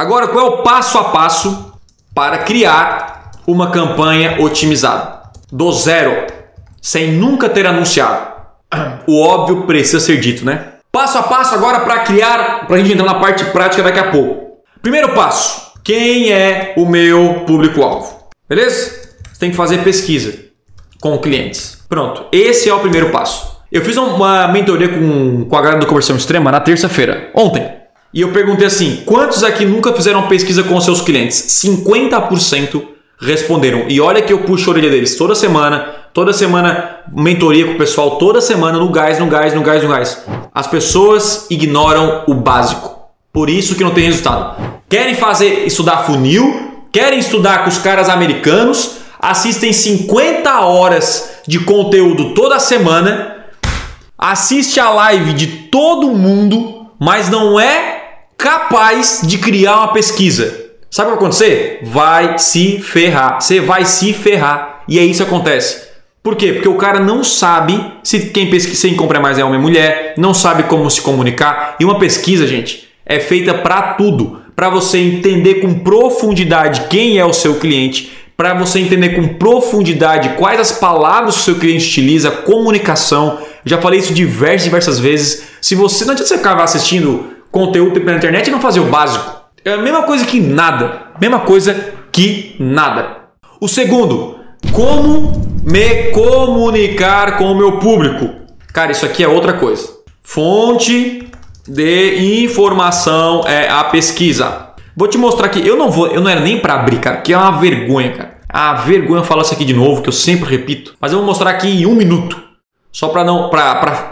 Agora, qual é o passo a passo para criar uma campanha otimizada? Do zero, sem nunca ter anunciado. O óbvio precisa ser dito, né? Passo a passo agora para criar, para a gente entrar na parte prática daqui a pouco. Primeiro passo: quem é o meu público-alvo? Beleza? Você tem que fazer pesquisa com clientes. Pronto, esse é o primeiro passo. Eu fiz uma mentoria com, com a galera do Conversão Extrema na terça-feira, ontem. E eu perguntei assim: quantos aqui nunca fizeram pesquisa com seus clientes? 50% responderam. E olha que eu puxo a orelha deles toda semana, toda semana mentoria com o pessoal, toda semana no gás, no gás, no gás, no gás. As pessoas ignoram o básico. Por isso que não tem resultado. Querem fazer estudar funil, querem estudar com os caras americanos, assistem 50 horas de conteúdo toda semana, assiste a live de todo mundo, mas não é capaz de criar uma pesquisa. Sabe o que vai acontecer? Vai se ferrar. Você vai se ferrar. E é isso que acontece. Por quê? Porque o cara não sabe se quem pesquisa, quem compra mais é homem ou mulher, não sabe como se comunicar. E uma pesquisa, gente, é feita para tudo. Para você entender com profundidade quem é o seu cliente, para você entender com profundidade quais as palavras que o seu cliente utiliza, comunicação. Já falei isso diversas diversas vezes. Se você não adianta você ficar assistindo conteúdo pela internet e não fazer o básico. É a mesma coisa que nada. Mesma coisa que nada. O segundo, como me comunicar com o meu público. Cara, isso aqui é outra coisa. Fonte de informação é a pesquisa. Vou te mostrar aqui. Eu não vou, eu não era nem para abrir, cara, que é uma vergonha, cara. A vergonha falar isso aqui de novo, que eu sempre repito. Mas eu vou mostrar aqui em um minuto. Só para não,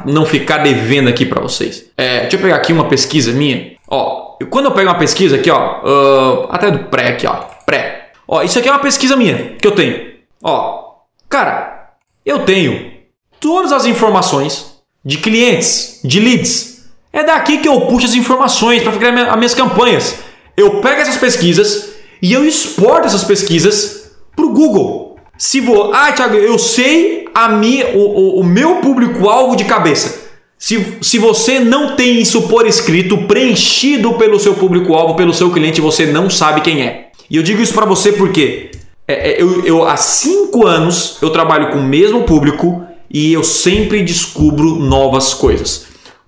não ficar devendo aqui para vocês. É, deixa eu pegar aqui uma pesquisa minha. Ó, quando eu pego uma pesquisa aqui, ó, uh, até do pré aqui, ó, pré. Ó, isso aqui é uma pesquisa minha que eu tenho. Ó, cara, eu tenho todas as informações de clientes, de leads. É daqui que eu puxo as informações para criar as minhas campanhas. Eu pego essas pesquisas e eu exporto essas pesquisas para o Google. Se vou, ah, Thiago, eu sei a minha, o, o, o meu público-alvo de cabeça. Se, se você não tem isso por escrito, preenchido pelo seu público-alvo, pelo seu cliente, você não sabe quem é. E eu digo isso para você porque é, é, eu, eu, há cinco anos eu trabalho com o mesmo público e eu sempre descubro novas coisas.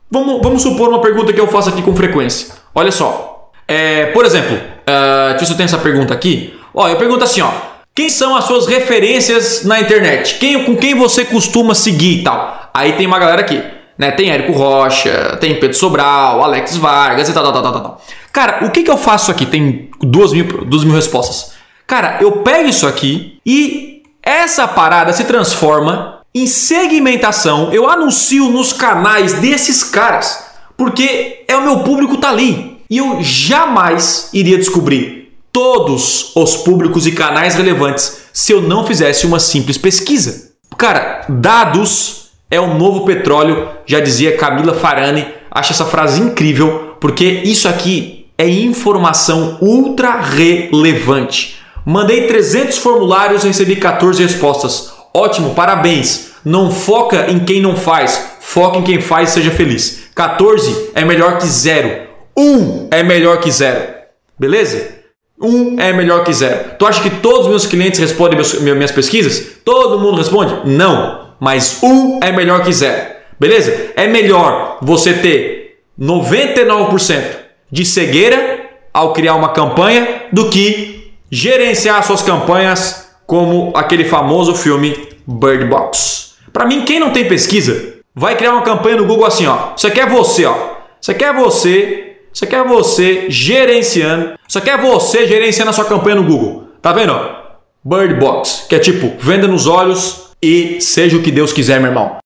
Vamos, vamos supor uma pergunta que eu faço aqui com frequência. Olha só. É, por exemplo, uh, deixa eu tenho essa pergunta aqui. Ó, eu pergunto assim, ó. Quem são as suas referências na internet? Quem, com quem você costuma seguir e tal? Aí tem uma galera aqui. Né? Tem Érico Rocha, tem Pedro Sobral, Alex Vargas e tal, tal, tal, tal, tal. Cara, o que, que eu faço aqui? Tem duas mil, duas mil respostas. Cara, eu pego isso aqui e essa parada se transforma em segmentação. Eu anuncio nos canais desses caras, porque é o meu público tá ali. E eu jamais iria descobrir todos os públicos e canais relevantes se eu não fizesse uma simples pesquisa. Cara, dados é o novo petróleo, já dizia Camila Farani. Acho essa frase incrível, porque isso aqui é informação ultra relevante. Mandei 300 formulários e recebi 14 respostas. Ótimo, parabéns. Não foca em quem não faz, foca em quem faz e seja feliz. 14 é melhor que zero. 1 é melhor que zero. Beleza? 1 é melhor que zero. Tu acha que todos os meus clientes respondem minhas pesquisas? Todo mundo responde? Não mas um é melhor que zero. Beleza? É melhor você ter 99% de cegueira ao criar uma campanha do que gerenciar suas campanhas como aquele famoso filme Bird Box. Para mim, quem não tem pesquisa vai criar uma campanha no Google assim, ó. Isso aqui é você, ó. Isso aqui é você, isso aqui é você gerenciando. Isso aqui é você gerenciando a sua campanha no Google. Tá vendo? Bird Box, que é tipo venda nos olhos, e seja o que Deus quiser, meu irmão.